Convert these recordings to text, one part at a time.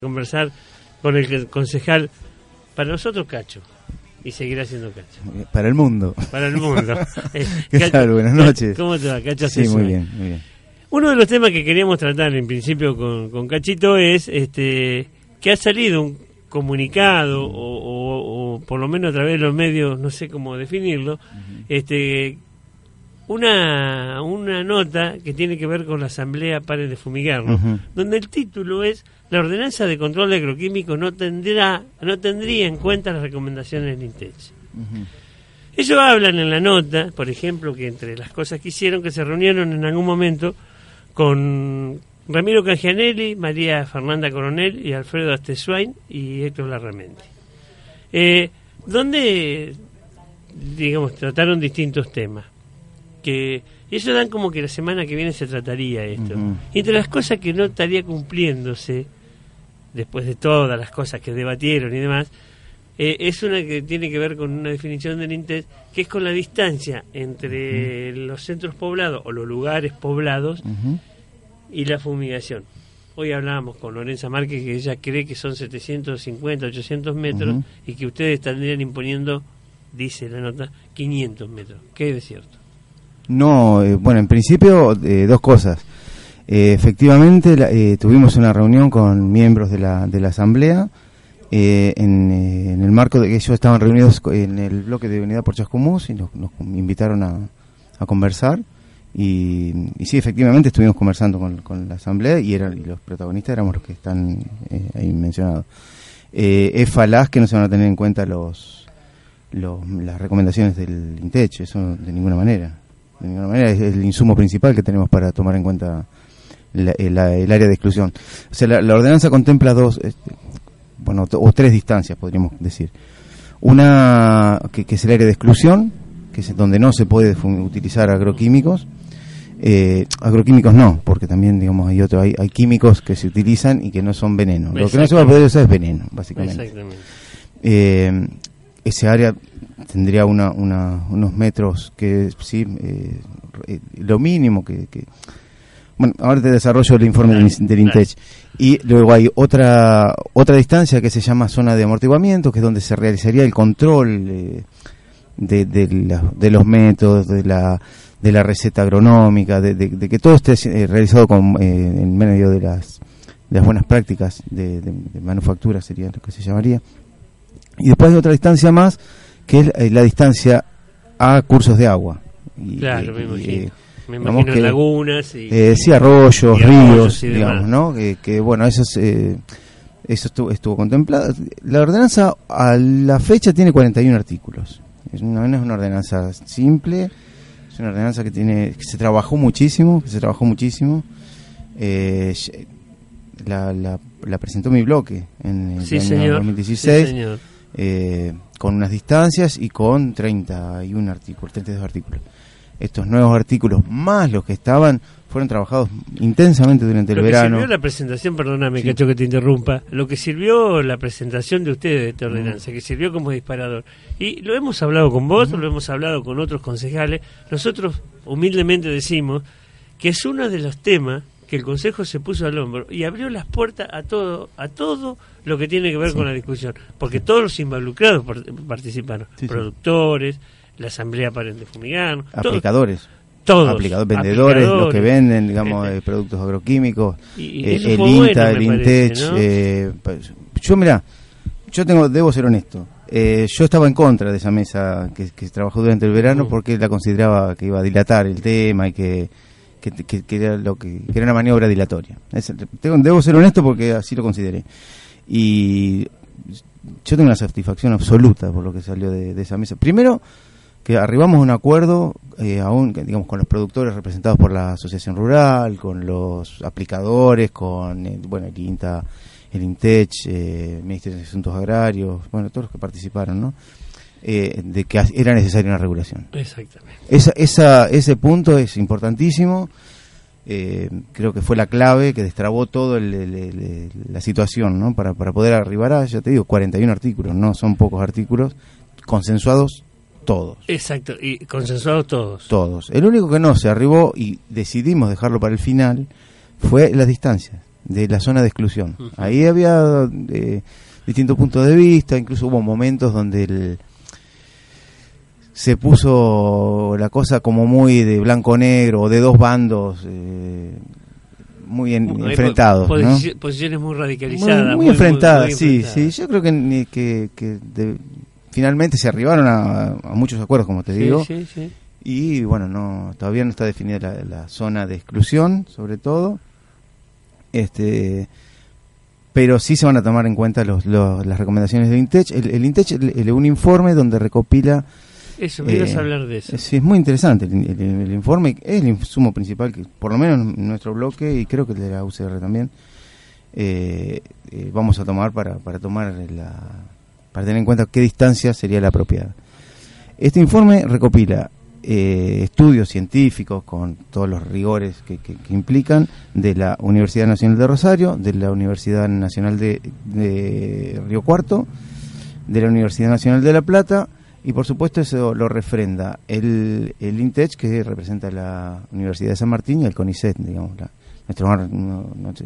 conversar con el concejal, para nosotros Cacho, y seguirá siendo Cacho. Para el mundo. Para el mundo. Eh, ¿Qué tal? Buenas noches. ¿Cómo te va, Cacho? Sí, muy bien, muy bien. Uno de los temas que queríamos tratar en principio con, con Cachito es este que ha salido un comunicado o, por lo menos a través de los medios, no sé cómo definirlo, este una, una nota que tiene que ver con la Asamblea Pare de Fumigarnos, donde el título es La ordenanza de control de agroquímicos no tendrá no tendría en cuenta las recomendaciones del INTECH. Ellos hablan en la nota, por ejemplo, que entre las cosas que hicieron, que se reunieron en algún momento con Ramiro Cangianelli, María Fernanda Coronel y Alfredo Astesuain y Héctor Larramendi. Eh, donde, digamos, trataron distintos temas que eso dan como que la semana que viene se trataría esto. Y entre las cosas que no estaría cumpliéndose, después de todas las cosas que debatieron y demás, eh, es una que tiene que ver con una definición del INTES, que es con la distancia entre los centros poblados o los lugares poblados y la fumigación. Hoy hablábamos con Lorenza Márquez que ella cree que son 750, 800 metros y que ustedes estarían imponiendo, dice la nota, 500 metros. ¿Qué es cierto? No, eh, bueno, en principio eh, dos cosas. Eh, efectivamente, tuvimos una reunión con miembros de la, de la Asamblea en, el marco de que ellos estaban reunidos en el bloque de Unidad por Chascomús y nos, invitaron a, a conversar. Y, sí, efectivamente estuvimos conversando con, la Asamblea y, eran, y los protagonistas éramos los que están ahí mencionados. es falaz que no se van a tener en cuenta los, los las recomendaciones del INTECH, eso de ninguna manera de ninguna manera es el insumo principal que tenemos para tomar en cuenta el, área de exclusión. O sea, la, ordenanza contempla dos, este, bueno, o tres distancias, podríamos decir. Una que, es el área de exclusión, que es donde no se puede utilizar agroquímicos. Eh, agroquímicos no, porque también digamos hay otro, hay, químicos que se utilizan y que no son veneno. Lo que no se va a poder usar es veneno, básicamente. Eh, ese área tendría una, unos metros que sí, eh, eh, lo mínimo que, Bueno, ahora te desarrollo el informe del, INTECH. Y luego hay otra otra distancia que se llama zona de amortiguamiento, que es donde se realizaría el control eh, de, de, los métodos, de la, de la receta agronómica, de, que todo esté realizado con, en medio de las, de las buenas prácticas de, manufactura, sería lo que se llamaría. Y después hay otra distancia más, que es eh, la distancia a cursos de agua. claro, me imagino. me imagino lagunas y, eh, sí, arroyos, ríos, digamos, ¿no? Que, bueno, eso eh, eso estuvo, estuvo contemplado. La ordenanza a la fecha tiene 41 artículos. Es una, no es una ordenanza simple, es una ordenanza que tiene que se trabajó muchísimo, que se trabajó muchísimo. la, la, presentó mi bloque en el año 2016. Sí, señor eh, con unas distancias y con 31 artículos, 32 artículos. Estos nuevos artículos, más los que estaban, fueron trabajados intensamente durante el verano. Lo que sirvió la presentación, perdóname, Cacho, que te interrumpa, lo que sirvió la presentación de ustedes de esta ordenanza, que sirvió como disparador. Y lo hemos hablado con vos, lo hemos hablado con otros concejales. Nosotros humildemente decimos que es uno de los temas que el Consejo se puso al hombro y abrió las puertas a todo, a todo lo que tiene que ver con la discusión, porque todos los involucrados participaron, productores, la Asamblea para de Fumigar, aplicadores. Todos. Aplicadores, vendedores, los que venden, digamos, este. productos agroquímicos, eh, el INTA, el INTECH. Eh, pues, yo, mira, yo tengo, debo ser honesto. Eh, yo estaba en contra de esa mesa que, que trabajó durante el verano mm. porque la consideraba que iba a dilatar el tema y que que, era lo que, era una maniobra dilatoria. debo ser honesto porque así lo consideré. Y yo tengo una satisfacción absoluta por lo que salió de, esa mesa. Primero, que arribamos a un acuerdo, eh, aún, digamos, con los productores representados por la Asociación Rural, con los aplicadores, con, el, bueno, el INTA, el INTECH, eh, Ministerio de Asuntos Agrarios, bueno, todos los que participaron, ¿no? Eh, de que era necesaria una regulación. Exactamente. Esa, esa, ese punto es importantísimo. Eh, creo que fue la clave que destrabó todo la situación, ¿no? Para, para poder arribar a, ya te digo, 41 artículos, no son pocos artículos, consensuados todos. Exacto, y consensuados todos. Todos. El único que no se arribó y decidimos dejarlo para el final fue las distancias. de la zona de exclusión. Ahí había eh, distintos puntos de vista, incluso hubo momentos donde el, se puso la cosa como muy de blanco-negro o de dos bandos eh, muy enfrentados. Posiciones muy radicalizadas. Muy, enfrentadas, sí, sí. Yo creo que, que, que finalmente se arribaron a, muchos acuerdos, como te digo. Y bueno, no todavía no está definida la, zona de exclusión, sobre todo. Este, pero sí se van a tomar en cuenta los, las recomendaciones de INTECH. El, el INTECH es un informe donde recopila eso, me ibas a eh, hablar de eso. Sí, es muy interesante el, informe, es el insumo principal, que por lo menos en nuestro bloque y creo que el de la UCR también, eh, eh, vamos a tomar para, para tomar la, para tener en cuenta qué distancia sería la apropiada. Este informe recopila estudios científicos con todos los rigores que, que, implican de la Universidad Nacional de Rosario, de la Universidad Nacional de, de Río Cuarto, de la Universidad Nacional de La Plata, y por supuesto eso lo refrenda el, el INTECH, que representa la Universidad de San Martín, y el CONICET, digamos, nuestro,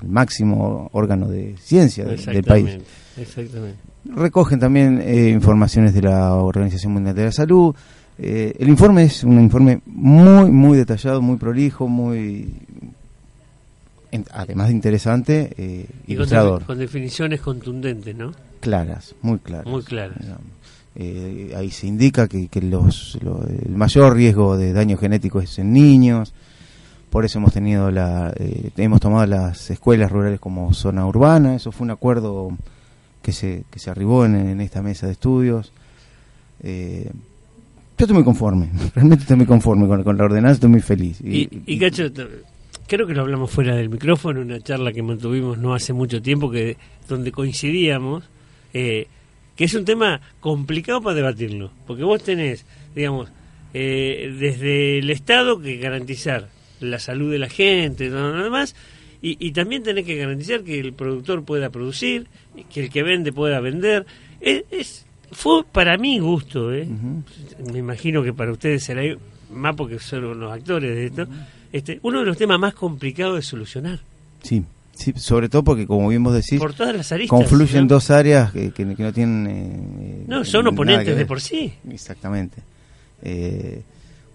el máximo órgano de ciencia del país. Exactamente. Recogen también eh, informaciones de la Organización Mundial de la Salud. Eh, el informe es un informe muy, muy detallado, muy prolijo, muy, además de interesante, eh, y ilustrador. Con, definiciones contundentes, ¿no? Claras, muy claras. Muy claras. Eh, ahí se indica que, los, el mayor riesgo de daño genético es en niños, por eso hemos tenido la, eh, hemos tomado las escuelas rurales como zona urbana, eso fue un acuerdo que se, que se arribó en, esta mesa de estudios. Eh, yo estoy muy conforme, realmente estoy muy conforme con, la ordenanza, estoy muy feliz. Y, y, Cacho, creo que lo hablamos fuera del micrófono, una charla que mantuvimos no hace mucho tiempo, que donde coincidíamos, eh, que es un tema complicado para debatirlo, porque vos tenés, digamos, eh, desde el Estado que garantizar la salud de la gente, nada demás, y, y, también tenés que garantizar que el productor pueda producir, que el que vende pueda vender. Es, fue para mi gusto, ¿eh? me imagino que para ustedes será más porque son los actores de esto, este, uno de los temas más complicados de solucionar. Sí, Sí, sobre todo porque, como bien vos decís, por todas las aristas, confluyen dos áreas que, que, no tienen... Eh, no, son oponentes de por sí. Exactamente. Eh,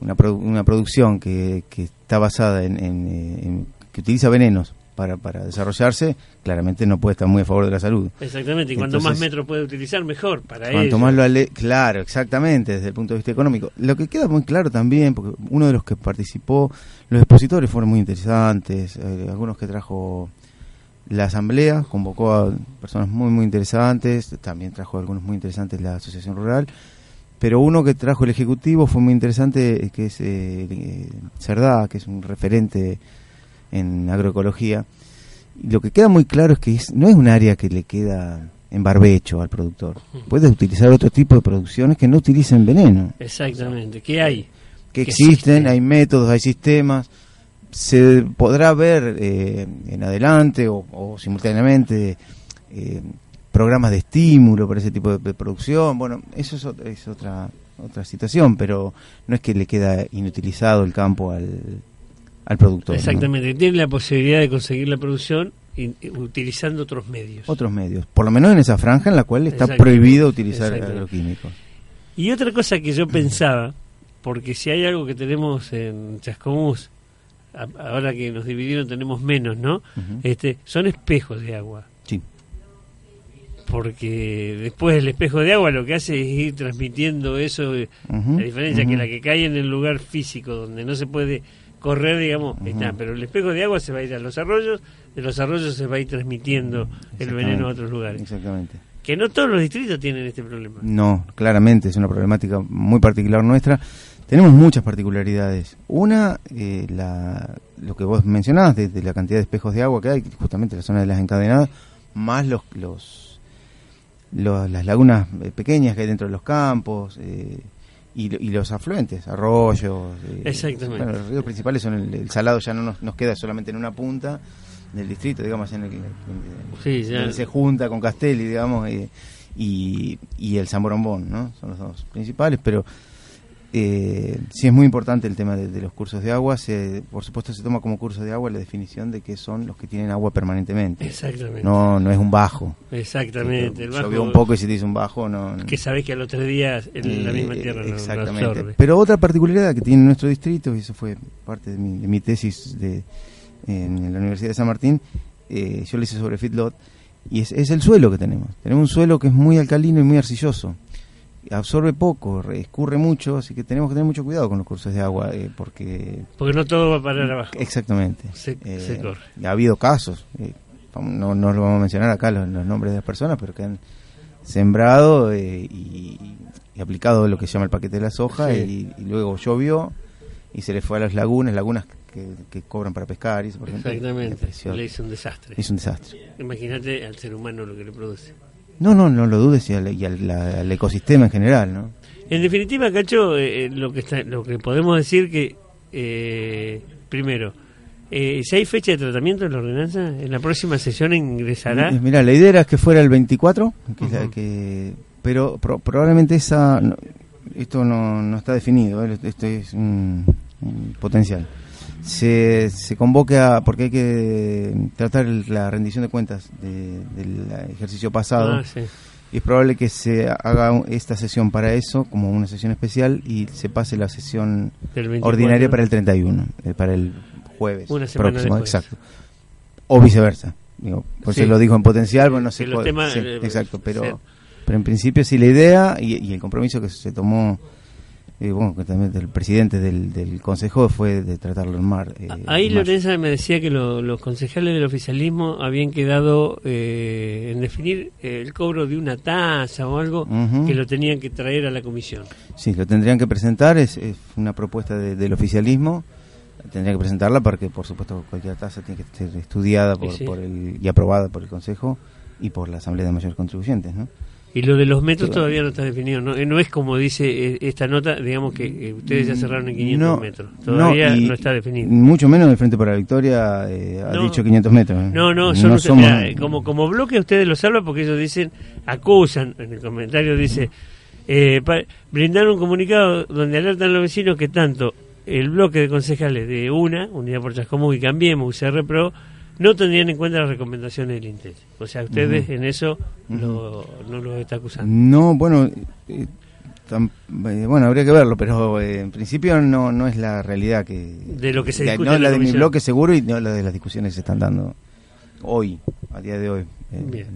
una, una producción que, que está basada en, en, que utiliza venenos para, para desarrollarse, claramente no puede estar muy a favor de la salud. Exactamente, y cuanto más metros puede utilizar, mejor para cuanto más lo Claro, exactamente, desde el punto de vista económico. Lo que queda muy claro también, porque uno de los que participó, los expositores fueron muy interesantes, eh, algunos que trajo la asamblea convocó a personas muy muy interesantes, también trajo algunos muy interesantes la asociación rural, pero uno que trajo el ejecutivo fue muy interesante, eh, que es eh, Cerdá, que es un referente en agroecología. Y lo que queda muy claro es que no es un área que le queda en barbecho al productor. Puede utilizar otro tipo de producciones que no utilicen veneno. Exactamente, ¿qué hay? Que, existen, hay métodos, hay sistemas se podrá ver eh, en adelante o, simultáneamente eh, programas de estímulo para ese tipo de, producción. Bueno, eso es, otra otra situación, pero no es que le queda inutilizado el campo al, al productor. Exactamente, tiene la posibilidad de conseguir la producción utilizando otros medios. Otros medios, por lo menos en esa franja en la cual está prohibido utilizar agroquímicos. Y otra cosa que yo pensaba, porque si hay algo que tenemos en Chascomús ahora que nos dividieron tenemos menos, ¿no? Este, son espejos de agua. Sí. Porque después el espejo de agua lo que hace es ir transmitiendo eso, la diferencia que la que cae en el lugar físico donde no se puede correr, digamos, está, pero el espejo de agua se va a ir a los arroyos, de los arroyos se va a ir transmitiendo el veneno a otros lugares. Exactamente. Que no todos los distritos tienen este problema. No, claramente es una problemática muy particular nuestra. Tenemos muchas particularidades. Una, eh, la, lo que vos mencionabas, de, la cantidad de espejos de agua que hay, justamente en la zona de las encadenadas, más los, los, las lagunas eh, pequeñas que hay dentro de los campos eh, y, los afluentes, arroyos. Exactamente. Bueno, los ríos principales son el, salado, ya no nos, queda solamente en una punta del distrito, digamos, en el que se junta con Castelli, digamos, y, y el San Borombón, ¿no? Son los dos principales, pero eh, sí es muy importante el tema de, los cursos de agua. Se, por supuesto se toma como curso de agua la definición de que son los que tienen agua permanentemente. Exactamente. No, no es un bajo. Exactamente. El bajo, un poco y si te dice un bajo, no. Que sabes que al otro día en la misma tierra no, exactamente. Pero otra particularidad que tiene nuestro distrito, y eso fue parte de mi, de mi tesis de, en la Universidad de San Martín, eh, yo le hice sobre feedlot, y es, es el suelo que tenemos. Tenemos un suelo que es muy alcalino y muy arcilloso absorbe poco, escurre mucho, así que tenemos que tener mucho cuidado con los cursos de agua, eh, porque... Porque no todo va a parar abajo. Exactamente. Se, eh, corre. Ha habido casos, eh, no, no lo vamos a mencionar acá los, nombres de las personas, pero que han sembrado y, aplicado lo que se llama el paquete de la soja y, luego llovió y se le fue a las lagunas, lagunas que, cobran para pescar y eso, por ejemplo. Exactamente, le hizo un desastre. Hizo un desastre. Imagínate al ser humano lo que le produce. No, no, no lo dudes y al, ecosistema en general, ¿no? En definitiva, Cacho, eh, eh, lo que está, lo que podemos decir que eh, primero, eh, si hay fecha de tratamiento en la ordenanza, en la próxima sesión ingresará. Mira, la idea era que fuera el 24, que, pero probablemente esa, esto no, no está definido, esto es un potencial se, se convoque a, porque hay que tratar la rendición de cuentas del ejercicio pasado. Ah, es probable que se haga esta sesión para eso, como una sesión especial, y se pase la sesión ordinaria para el 31, eh, para el jueves próximo, exacto. O viceversa. Digo, por si lo dijo en potencial, bueno, no sé. Eh, exacto, pero, pero en principio sí la idea y, y el compromiso que se tomó y bueno, que también el presidente del, del consejo fue de tratarlo en mar. Eh, Ahí Lorenza me decía que los concejales del oficialismo habían quedado eh, en definir el cobro de una tasa o algo que lo tenían que traer a la comisión. Sí, lo tendrían que presentar, es, una propuesta del oficialismo, tendrían que presentarla porque por supuesto cualquier tasa tiene que ser estudiada por, por el, y aprobada por el consejo y por la Asamblea de Mayores Contribuyentes, ¿no? Y lo de los metros todavía no está definido. No, no es como dice eh, esta nota, digamos que eh, ustedes ya cerraron en 500 metros. Todavía no, está definido. Mucho menos el Frente para la Victoria eh, ha dicho 500 metros. No, no, no somos... como, como bloque ustedes lo salvan porque ellos dicen, acusan, en el comentario dice, eh, brindaron un comunicado donde alertan a los vecinos que tanto el bloque de concejales de UNA, Unidad por Chascomú y Cambiemos, UCR Pro, no tendrían en cuenta las recomendaciones del INTEL. O sea, ustedes en eso no lo está acusando. No, bueno, eh, eh, bueno, habría que verlo, pero eh, en principio no no es la realidad que... De lo que se discute. No es la, de mi bloque seguro y no la de las discusiones que se están dando hoy, a día de hoy. Bien.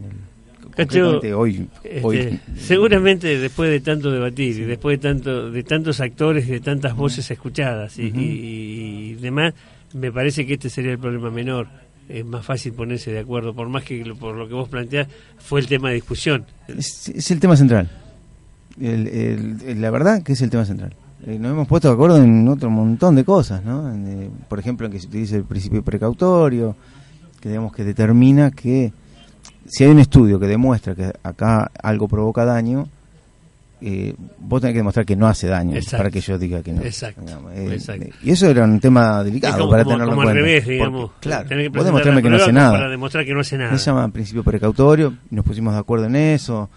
hoy, este, seguramente después de tanto debatir y después de tanto de tantos actores y de tantas voces escuchadas y, y, demás me parece que este sería el problema menor es más fácil ponerse de acuerdo, por más que por lo que vos planteás fue el tema de discusión. Es, el tema central. la verdad que es el tema central. Eh, nos hemos puesto de acuerdo en otro montón de cosas, ¿no? Eh, por ejemplo, en que se utilice el principio precautorio, que digamos que determina que si hay un estudio que demuestra que acá algo provoca daño, eh, vos tenés que demostrar que no hace daño para que yo diga que no. Exacto. Eh, y eso era un tema delicado para tenerlo en cuenta. Al revés, digamos. claro, vos demostrarme que no hace nada. Para demostrar que no hace nada. Se llama principio precautorio, nos pusimos de acuerdo en eso.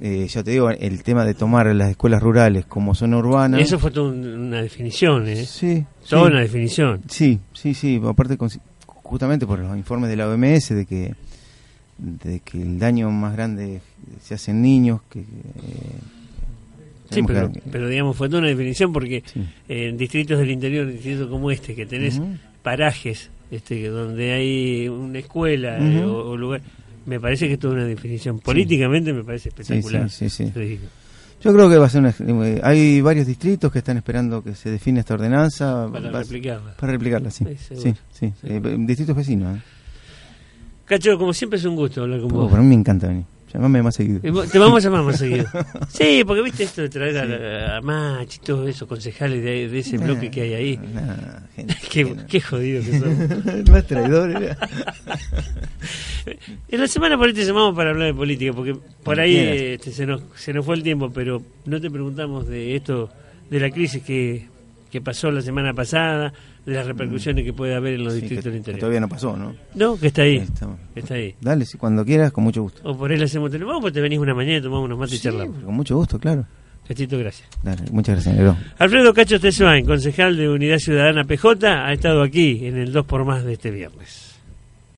Eh, ya te digo, el tema de tomar las escuelas rurales como zona urbana. Eso fue toda una definición, ¿eh? Sí. Toda una definición. Sí, sí, sí. Aparte, justamente por los informes de la OMS de que, de que el daño más grande se hace en niños, que. Sí, pero, digamos, fue toda una definición porque en distritos del interior, distritos como este, que tenés parajes este donde hay una escuela eh, o, lugar, me parece que es toda una definición. Políticamente me parece espectacular. Yo creo que va a ser una, eh, hay varios distritos que están esperando que se define esta ordenanza para replicarla. Para replicarla, sí. Sí, sí, eh, distritos vecinos. Cacho, como siempre es un gusto hablar con vos. Para mí me encanta venir. Llamame más seguido. Te vamos a llamar más seguido. Sí, porque viste esto de traer a, a, Mach y todos esos concejales de, ese bloque que hay ahí. qué, jodido que son. más traidor en la semana por ahí te llamamos para hablar de política, porque por ahí este, se, nos, se nos fue el tiempo, pero no te preguntamos de esto, de la crisis que, que pasó la semana pasada, de las repercusiones que puede haber en los distritos del interior. todavía no pasó, ¿no? No, que está ahí. Está ahí. Dale, si cuando quieras, con mucho gusto. O por él hacemos teléfono, pues te venís una mañana y tomamos unos mates y charlamos. Con mucho gusto, claro. Cachito, gracias. Dale, muchas gracias, negro. Alfredo Cacho Tesuain, concejal de Unidad Ciudadana PJ, ha estado aquí en el 2 por más de este viernes.